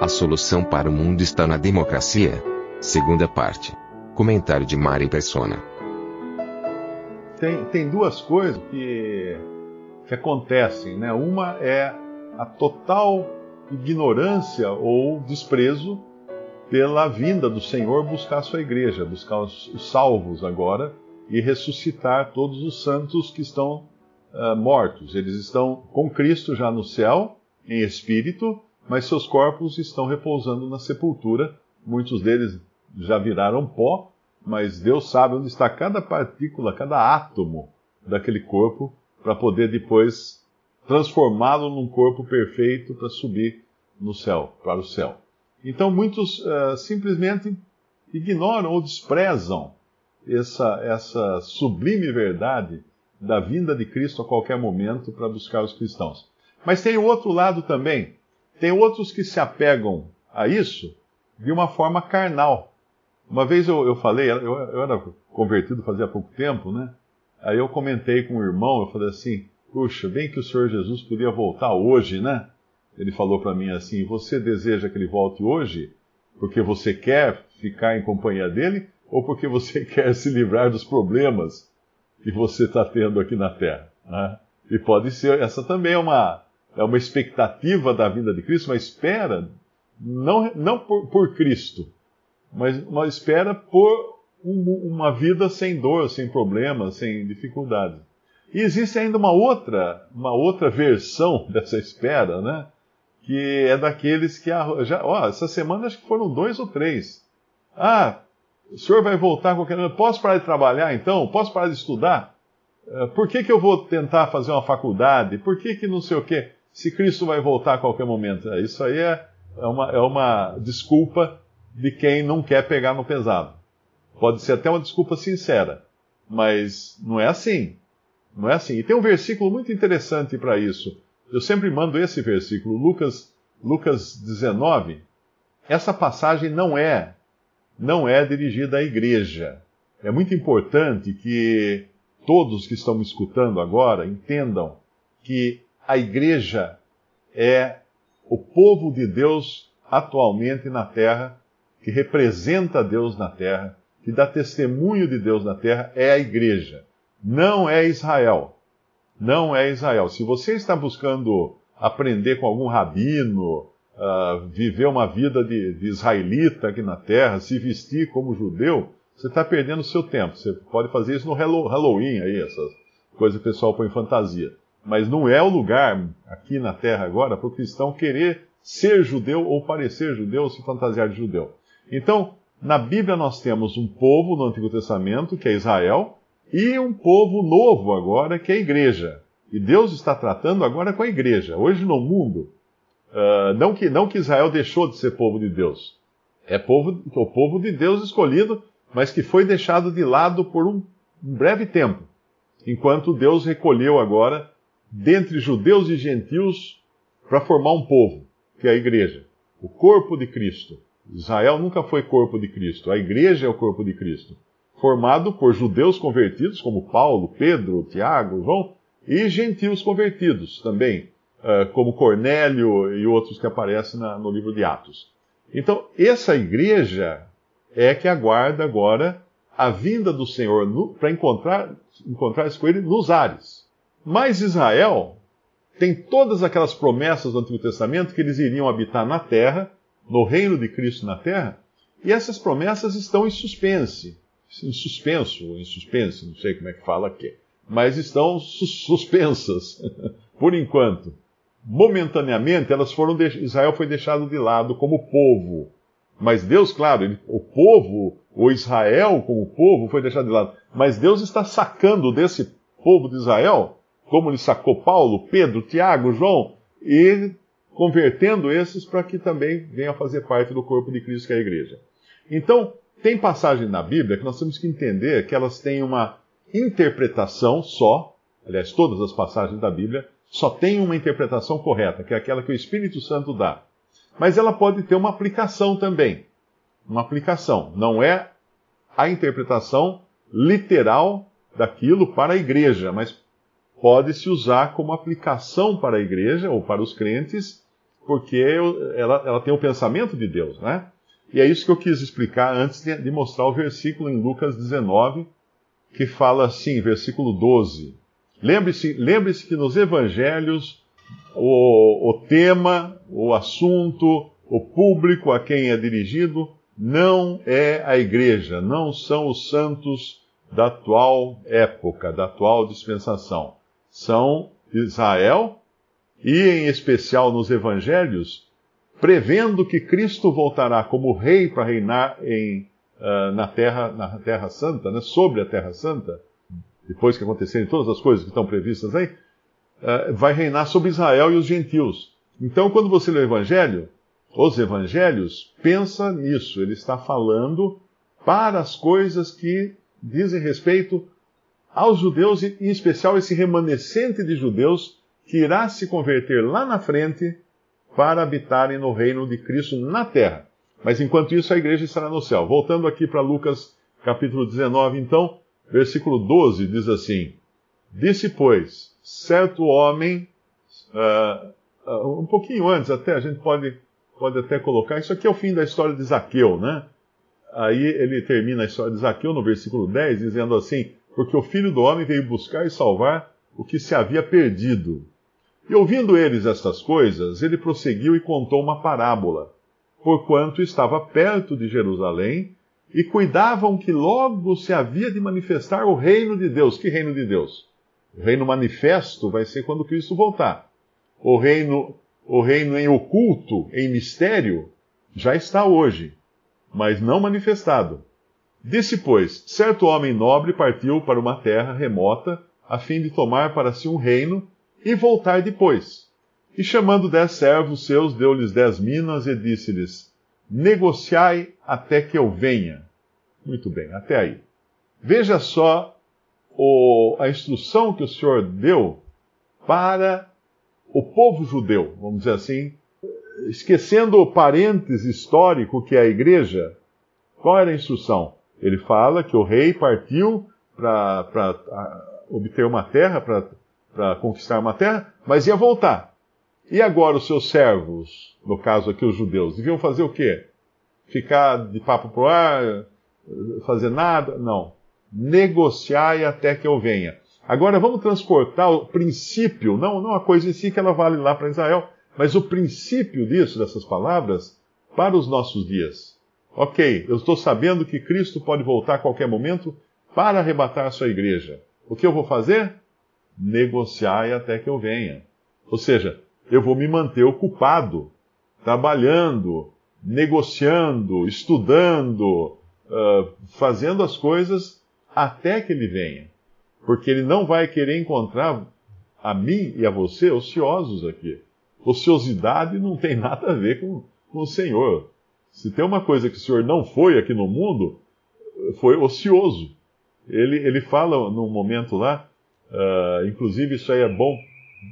A solução para o mundo está na democracia. Segunda parte. Comentário de Mari Persona. Tem, tem duas coisas que, que acontecem, né? Uma é a total ignorância ou desprezo pela vinda do Senhor buscar a sua igreja, buscar os, os salvos agora e ressuscitar todos os santos que estão uh, mortos. Eles estão com Cristo já no céu, em espírito, mas seus corpos estão repousando na sepultura. Muitos deles já viraram pó, mas Deus sabe onde está cada partícula, cada átomo daquele corpo, para poder depois transformá-lo num corpo perfeito para subir no céu, para o céu. Então muitos uh, simplesmente ignoram ou desprezam essa, essa sublime verdade da vinda de Cristo a qualquer momento para buscar os cristãos. Mas tem o outro lado também. Tem outros que se apegam a isso de uma forma carnal. Uma vez eu, eu falei, eu, eu, era convertido fazia pouco tempo, né? Aí eu comentei com o irmão, eu falei assim, puxa, bem que o Senhor Jesus podia voltar hoje, né? Ele falou para mim assim, você deseja que ele volte hoje porque você quer ficar em companhia dele ou porque você quer se livrar dos problemas que você está tendo aqui na Terra? Né? E pode ser, essa também é uma, é uma expectativa da vinda de Cristo, uma espera, não, não por, por Cristo, mas uma espera por um, uma vida sem dor, sem problemas, sem dificuldades. E existe ainda uma outra, uma outra versão dessa espera, né? Que é daqueles que já, ó, essa semana acho que foram dois ou três. Ah, o senhor vai voltar qualquer momento. Posso parar de trabalhar então? Posso parar de estudar? Eh, por que, que eu vou tentar fazer uma faculdade? Por que, que não sei o quê? Se Cristo vai voltar a qualquer momento. Eh, isso aí é, é, uma, é uma desculpa de quem não quer pegar no pesado. Pode ser até uma desculpa sincera, mas não é assim. Não é assim. E tem um versículo muito interessante para isso. Eu sempre mando esse versículo, Lucas, Lucas 19. Essa passagem não é não é dirigida à igreja. É muito importante que todos que estão me escutando agora entendam que a igreja é o povo de Deus atualmente na terra, que representa Deus na terra, que dá testemunho de Deus na terra, é a igreja. Não é Israel. Não é Israel. Se você está buscando aprender com algum rabino, uh, viver uma vida de, de, israelita aqui na terra, se vestir como judeu, você está perdendo o seu tempo. Você pode fazer isso no Halloween, aí, essas coisas que o pessoal põe fantasia. Mas não é o lugar aqui na terra agora para o cristão querer ser judeu ou parecer judeu ou se fantasiar de judeu. Então, na Bíblia nós temos um povo no Antigo Testamento, que é Israel, e um povo novo agora, que é a igreja. E Deus está tratando agora com a igreja. Hoje no mundo, Uh, não, que, não que Israel deixou de ser povo de Deus. É povo, o povo de Deus escolhido, mas que foi deixado de lado por um, um breve tempo. Enquanto Deus recolheu agora, dentre judeus e gentios, para formar um povo, que é a igreja. O corpo de Cristo. Israel nunca foi corpo de Cristo. A igreja é o corpo de Cristo. Formado por judeus convertidos, como Paulo, Pedro, Tiago, João, e gentios convertidos também, como Cornélio e outros que aparecem no livro de Atos. Então, essa igreja é que aguarda agora a vinda do Senhor para encontrar, encontrar-se com ele nos ares. Mas Israel tem todas aquelas promessas do Antigo Testamento que eles iriam habitar na terra, no reino de Cristo na terra, e essas promessas estão em suspense. Em suspenso, em suspense, não sei como é que fala aqui. Mas estão suspensas, por enquanto momentaneamente, elas foram de... Israel foi deixado de lado como povo. Mas Deus, claro, ele, o povo, o Israel como povo, foi deixado de lado. Mas Deus está sacando desse povo de Israel como ele sacou Paulo, Pedro, Tiago, João, e convertendo esses para que também venham a fazer parte do corpo de Cristo, que é a igreja. Então, tem passagens na Bíblia que nós temos que entender que elas têm uma interpretação só, aliás, todas as passagens da Bíblia só têm uma interpretação correta, que é aquela que o Espírito Santo dá. Mas ela pode ter uma aplicação também. Uma aplicação. Não é a interpretação literal daquilo para a igreja, mas pode se usar como aplicação para a igreja ou para os crentes, porque ela, ela tem o pensamento de Deus, né? E é isso que eu quis explicar antes de, de mostrar o versículo em Lucas 19, que fala assim, versículo 12. Lembre-se lembre que nos evangelhos o, o tema, o assunto, o público a quem é dirigido não é a igreja, não são os santos da atual época, da atual dispensação. São Israel e, em especial nos evangelhos, prevendo que Cristo voltará como rei para reinar em, uh, na, terra, na Terra Santa, né, sobre a Terra Santa, depois que acontecerem todas as coisas que estão previstas aí, uh, vai reinar sobre Israel e os gentios. Então, quando você lê o Evangelho, os Evangelhos, pensa nisso. Ele está falando para as coisas que dizem respeito aos judeus, e em especial esse remanescente de judeus que irá se converter lá na frente para habitarem no reino de Cristo na terra. Mas enquanto isso, a igreja estará no céu. Voltando aqui para Lucas capítulo 19, então, versículo 12 diz assim: Disse, pois, certo homem, uh, uh, um pouquinho antes até, a gente pode, pode até colocar, isso aqui é o fim da história de Zaqueu, né? Aí ele termina a história de Zaqueu no versículo 10, dizendo assim: Porque o filho do homem veio buscar e salvar o que se havia perdido. E ouvindo eles estas coisas, ele prosseguiu e contou uma parábola, porquanto estava perto de Jerusalém e cuidavam que logo se havia de manifestar o reino de Deus. Que reino de Deus? O reino manifesto vai ser quando Cristo voltar. O reino, o reino em oculto, em mistério, já está hoje, mas não manifestado. Disse, pois, certo homem nobre partiu para uma terra remota, a fim de tomar para si um reino e voltar depois. E chamando dez servos seus, deu-lhes dez minas e disse-lhes: Negociai até que eu venha. Muito bem, até aí. Veja só o, a instrução que o Senhor deu para o povo judeu, vamos dizer assim, esquecendo o parênteses histórico que é a igreja. Qual era a instrução? Ele fala que o rei partiu para obter uma terra, para conquistar uma terra, mas ia voltar. E agora os seus servos, no caso aqui os judeus, deviam fazer o quê? Ficar de papo pro ar, fazer nada? Não. Negociai até que eu venha. Agora vamos transportar o princípio, não, não a coisa em si que ela vale lá para Israel, mas o princípio disso, dessas palavras, para os nossos dias. Ok, eu estou sabendo que Cristo pode voltar a qualquer momento para arrebatar a sua igreja. O que eu vou fazer? negociai até que eu venha. Ou seja, eu vou me manter ocupado, trabalhando, negociando, estudando, uh, fazendo as coisas até que ele venha. Porque ele não vai querer encontrar a mim e a você ociosos aqui. Ociosidade não tem nada a ver com, com o Senhor. Se tem uma coisa que o Senhor não foi aqui no mundo, foi ocioso. Ele, ele fala num momento lá Uh, inclusive, isso aí é bom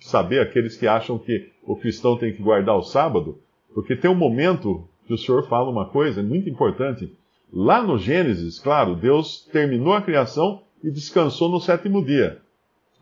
saber aqueles que acham que o cristão tem que guardar o sábado, porque tem um momento que o Senhor fala uma coisa muito importante. Lá no Gênesis, claro, Deus terminou a criação e descansou no sétimo dia.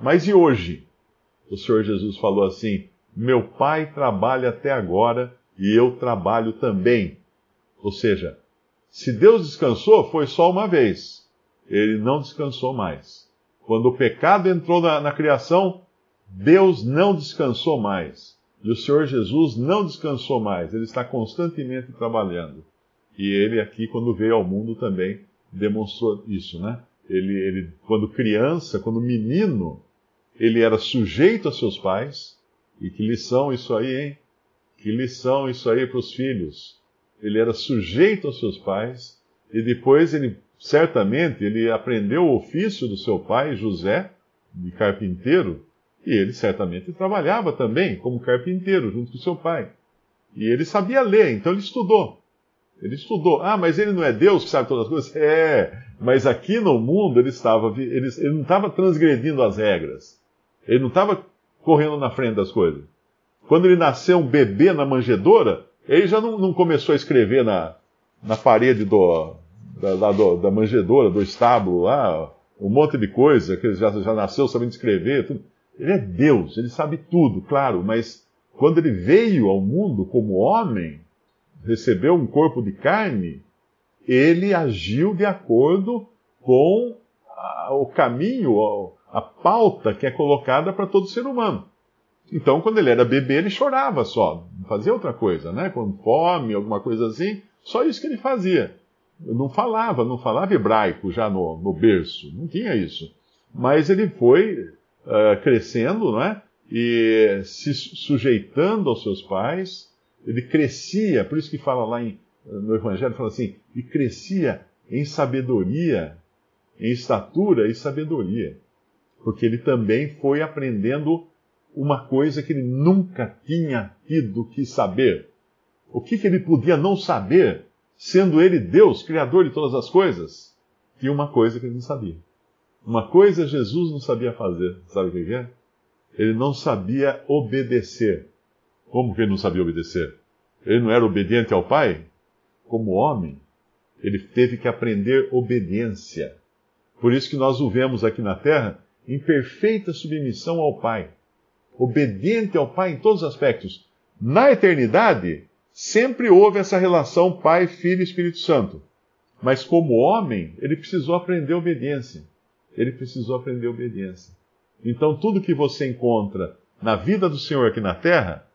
Mas e hoje? O Senhor Jesus falou assim: Meu Pai trabalha até agora e eu trabalho também. Ou seja, se Deus descansou, foi só uma vez. Ele não descansou mais. Quando o pecado entrou na, na criação, Deus não descansou mais. E o Senhor Jesus não descansou mais. Ele está constantemente trabalhando. E ele aqui, quando veio ao mundo, também demonstrou isso, né? Ele, ele, quando criança, quando menino, ele era sujeito a seus pais. E que lição isso aí, hein? Que lição isso aí para os filhos. Ele era sujeito aos seus pais. E depois ele certamente ele aprendeu o ofício do seu pai, José, de carpinteiro, E ele certamente trabalhava também como carpinteiro junto com seu pai. E ele sabia ler, então ele estudou. Ele estudou. Ah, mas ele não é Deus que sabe todas as coisas? É, mas aqui no mundo ele estava, ele, ele não estava transgredindo as regras. Ele não estava correndo na frente das coisas. Quando ele nasceu um bebê na manjedoura, ele já não, não começou a escrever na, na parede do, da, da, da, manjedoura, do estábulo lá, um monte de coisa, que ele já, já nasceu sabendo escrever. Tudo. Ele é Deus, ele sabe tudo, claro, mas quando ele veio ao mundo como homem, recebeu um corpo de carne, ele agiu de acordo com a, o caminho, a, a pauta que é colocada para todo ser humano. Então, quando ele era bebê, ele chorava só, fazia outra coisa, né? Com fome, alguma coisa assim, só isso que ele fazia. Não falava, não falava hebraico já no, no berço, não tinha isso. Mas ele foi uh, crescendo, não é? E se sujeitando aos seus pais, ele crescia, por isso que fala lá em, no Evangelho, fala assim, e crescia em sabedoria, em estatura e sabedoria. Porque ele também foi aprendendo uma coisa que ele nunca tinha tido que saber. O que, que ele podia não saber, sendo ele Deus, Criador de todas as coisas? Tinha uma coisa que ele não sabia. Uma coisa Jesus não sabia fazer. Sabe o que é? Ele não sabia obedecer. Como que ele não sabia obedecer? Ele não era obediente ao Pai? Como homem, ele teve que aprender obediência. Por isso que nós o vemos aqui na terra em perfeita submissão ao Pai obediente ao Pai em todos os aspectos. Na eternidade, sempre houve essa relação Pai, Filho e Espírito Santo. Mas como homem, ele precisou aprender obediência. Ele precisou aprender obediência. Então, tudo que você encontra na vida do Senhor aqui na terra,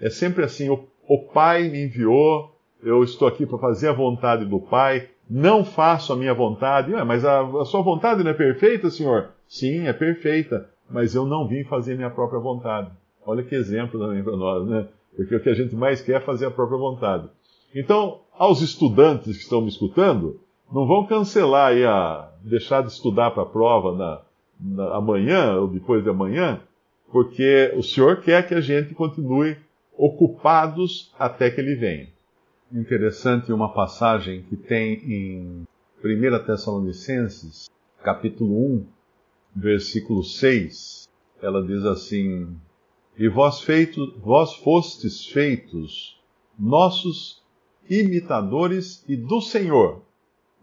é sempre assim: o, o Pai me enviou, eu estou aqui para fazer a vontade do Pai, não faço a minha vontade. Ah, mas a, a sua vontade não é perfeita, Senhor? Sim, é perfeita mas eu não vim fazer minha própria vontade. Olha que exemplo também para nós, né? Porque o que a gente mais quer é fazer a própria vontade. Então, aos estudantes que estão me escutando, não vão cancelar aí a deixar de estudar para a prova na, na, amanhã ou depois de amanhã, porque o Senhor quer que a gente continue ocupados até que Ele venha. Interessante uma passagem que tem em 1 Tessalonicenses, capítulo 1, versículo 6, ela diz assim: E vós, feito, vós fostes feitos nossos imitadores e do Senhor,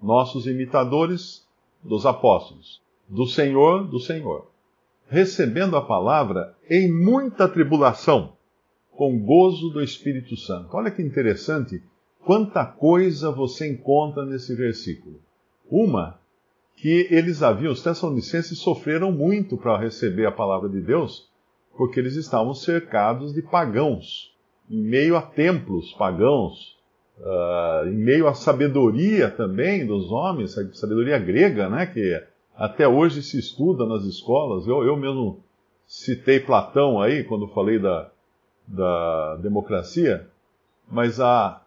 nossos imitadores dos apóstolos, do Senhor, do Senhor, recebendo a palavra em muita tribulação, com gozo do Espírito Santo. Olha que interessante, quanta coisa você encontra nesse versículo. Uma que eles haviam, os Tessalonicenses sofreram muito para receber a palavra de Deus, porque eles estavam cercados de pagãos, em meio a templos pagãos, uh, em meio à sabedoria também dos homens, sabedoria grega, né, que até hoje se estuda nas escolas. Eu, eu mesmo citei Platão aí, quando falei da, da democracia, mas a,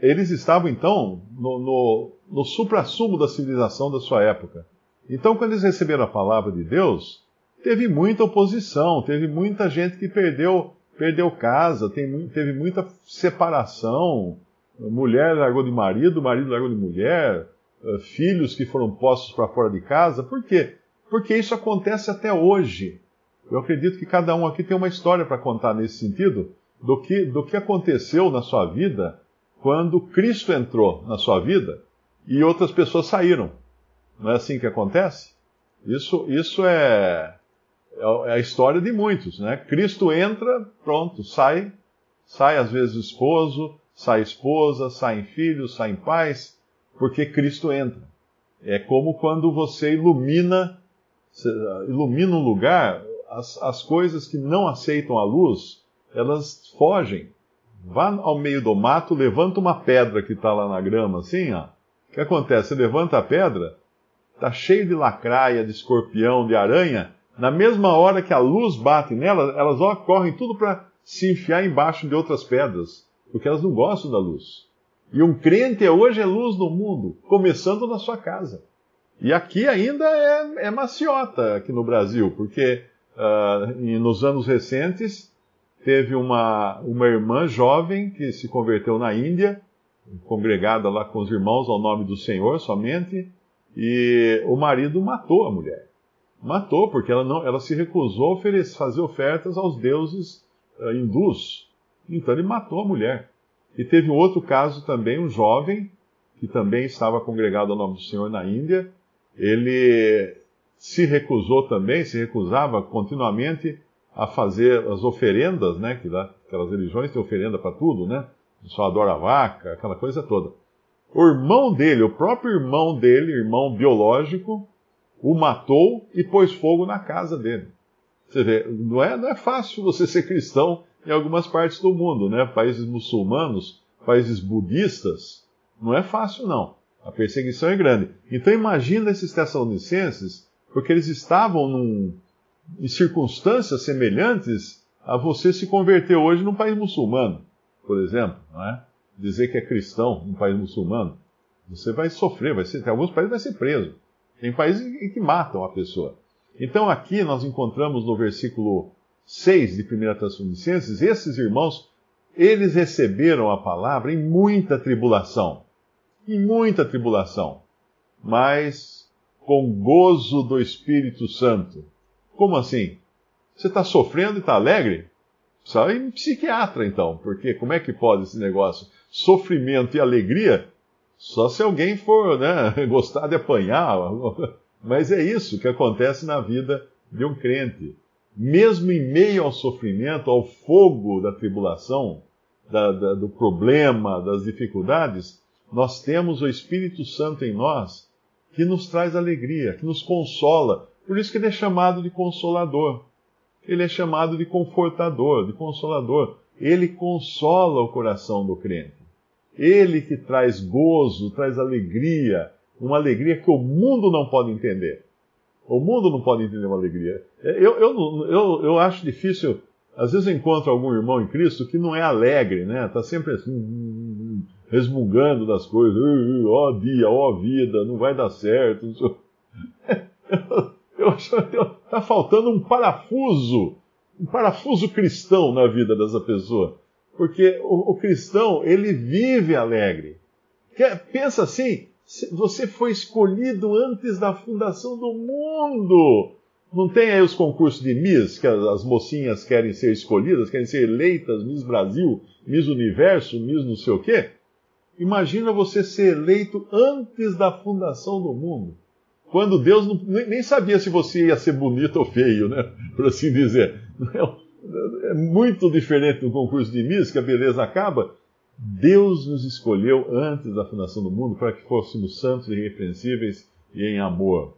eles estavam então no, no, no supra-sumo da civilização da sua época. Então, quando eles receberam a palavra de Deus, teve muita oposição, teve muita gente que perdeu, perdeu casa, teve muita separação. Mulher largou de marido, marido largou de mulher, eh, filhos que foram postos para fora de casa. Por quê? Porque isso acontece até hoje. Eu acredito que cada um aqui tem uma história para contar nesse sentido do que, do que aconteceu na sua vida quando Cristo entrou na sua vida e outras pessoas saíram. Não é assim que acontece? Isso, isso é, é a história de muitos, né? Cristo entra, pronto, sai, sai às vezes esposo, sai esposa, saem filhos, saem pais, porque Cristo entra. É como quando você ilumina, ilumina um lugar, as, as coisas que não aceitam a luz, elas fogem. Vá ao meio do mato, levanta uma pedra que está lá na grama, assim, ó. O que acontece? Você levanta a pedra, está cheio de lacraia, de escorpião, de aranha. Na mesma hora que a luz bate nela, elas ó, correm tudo para se enfiar embaixo de outras pedras, porque elas não gostam da luz. E um crente hoje é luz no mundo, começando na sua casa. E aqui ainda é, é maciota, aqui no Brasil, porque uh, nos anos recentes, teve uma, uma irmã jovem que se converteu na Índia, congregada lá com os irmãos ao nome do Senhor somente, e o marido matou a mulher. Matou, porque ela, não, ela se recusou a fazer ofertas aos deuses uh, hindus. Então ele matou a mulher. E teve outro caso também, um jovem, que também estava congregado ao nome do Senhor na Índia. Ele se recusou também, se recusava continuamente a fazer as oferendas, né? Que lá, aquelas religiões têm oferenda para tudo, né? Só adora a vaca, aquela coisa toda. O irmão dele, o próprio irmão dele, irmão biológico, o matou e pôs fogo na casa dele. Você vê, não é, não é fácil você ser cristão em algumas partes do mundo, né? Países muçulmanos, países budistas, não é fácil não. A perseguição é grande. Então imagina esses tessalonicenses, porque eles estavam num, em circunstâncias semelhantes a você se converter hoje num país muçulmano, por exemplo, é? Dizer que é cristão num país muçulmano, você vai sofrer, vai ser, em alguns países vai ser preso. Tem países que matam a pessoa. Então aqui nós encontramos no versículo 6 de 1 Tessalonicenses, esses irmãos, eles receberam a palavra em muita tribulação. Em muita tribulação. Mas com gozo do Espírito Santo. Como assim? Você está sofrendo e está alegre? Precisa em psiquiatra então, porque como é que pode esse negócio? Sofrimento e alegria? Só se alguém for né, gostar de apanhar. Mas é isso que acontece na vida de um crente mesmo em meio ao sofrimento, ao fogo da tribulação, da, da, do problema, das dificuldades, nós temos o Espírito Santo em nós que nos traz alegria, que nos consola. Por isso que ele é chamado de consolador. Ele é chamado de confortador, de consolador. Ele consola o coração do crente. Ele que traz gozo, traz alegria, uma alegria que o mundo não pode entender. O mundo não pode entender uma alegria. É, eu, eu, eu, eu acho difícil. Às vezes eu encontro algum irmão em Cristo que não é alegre, né? Está sempre assim, resmungando das coisas. Ó oh, dia, ó oh, vida, não vai dar certo. Eu acho que está faltando um parafuso, um parafuso cristão na vida dessa pessoa. Porque o, o cristão, ele vive alegre. Pensa assim, você foi escolhido antes da fundação do mundo. Não tem aí os concursos de Miss, que as mocinhas querem ser escolhidas, querem ser eleitas, Miss Brasil, Miss Universo, Miss não sei o quê? Imagina você ser eleito antes da fundação do mundo. Quando Deus não, nem sabia se você ia ser bonito ou feio, né? Por assim dizer. É, muito diferente do concurso de Miss, que a beleza acaba. Deus nos escolheu antes da fundação do mundo para que fôssemos santos e irrepreensíveis e em amor.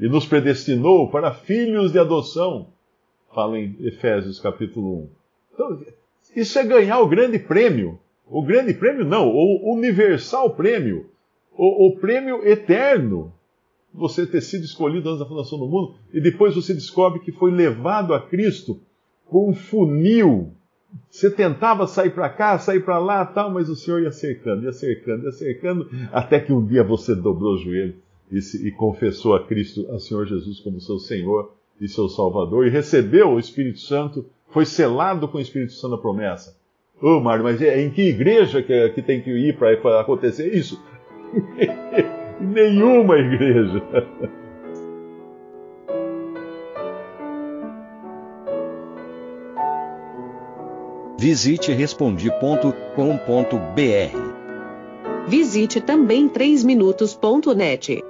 E nos predestinou para filhos de adoção. Fala em Efésios capítulo 1. Então, isso é ganhar o grande prêmio. O grande prêmio não, o universal prêmio. O, o prêmio eterno. Você ter sido escolhido antes da fundação do mundo e depois você descobre que foi levado a Cristo por um funil você tentava sair para cá, sair para lá, tal, mas o Senhor ia cercando, ia cercando, ia cercando, até que um dia você dobrou o joelho e, se, e confessou a Cristo, a Senhor Jesus como seu Senhor e seu Salvador, e recebeu o Espírito Santo, foi selado com o Espírito Santo a promessa. Ô, oh, Mário, mas é, em que igreja que, que tem que ir para acontecer isso? Nenhuma igreja. Visite respondi.com.br. Visite também 3minutos.net.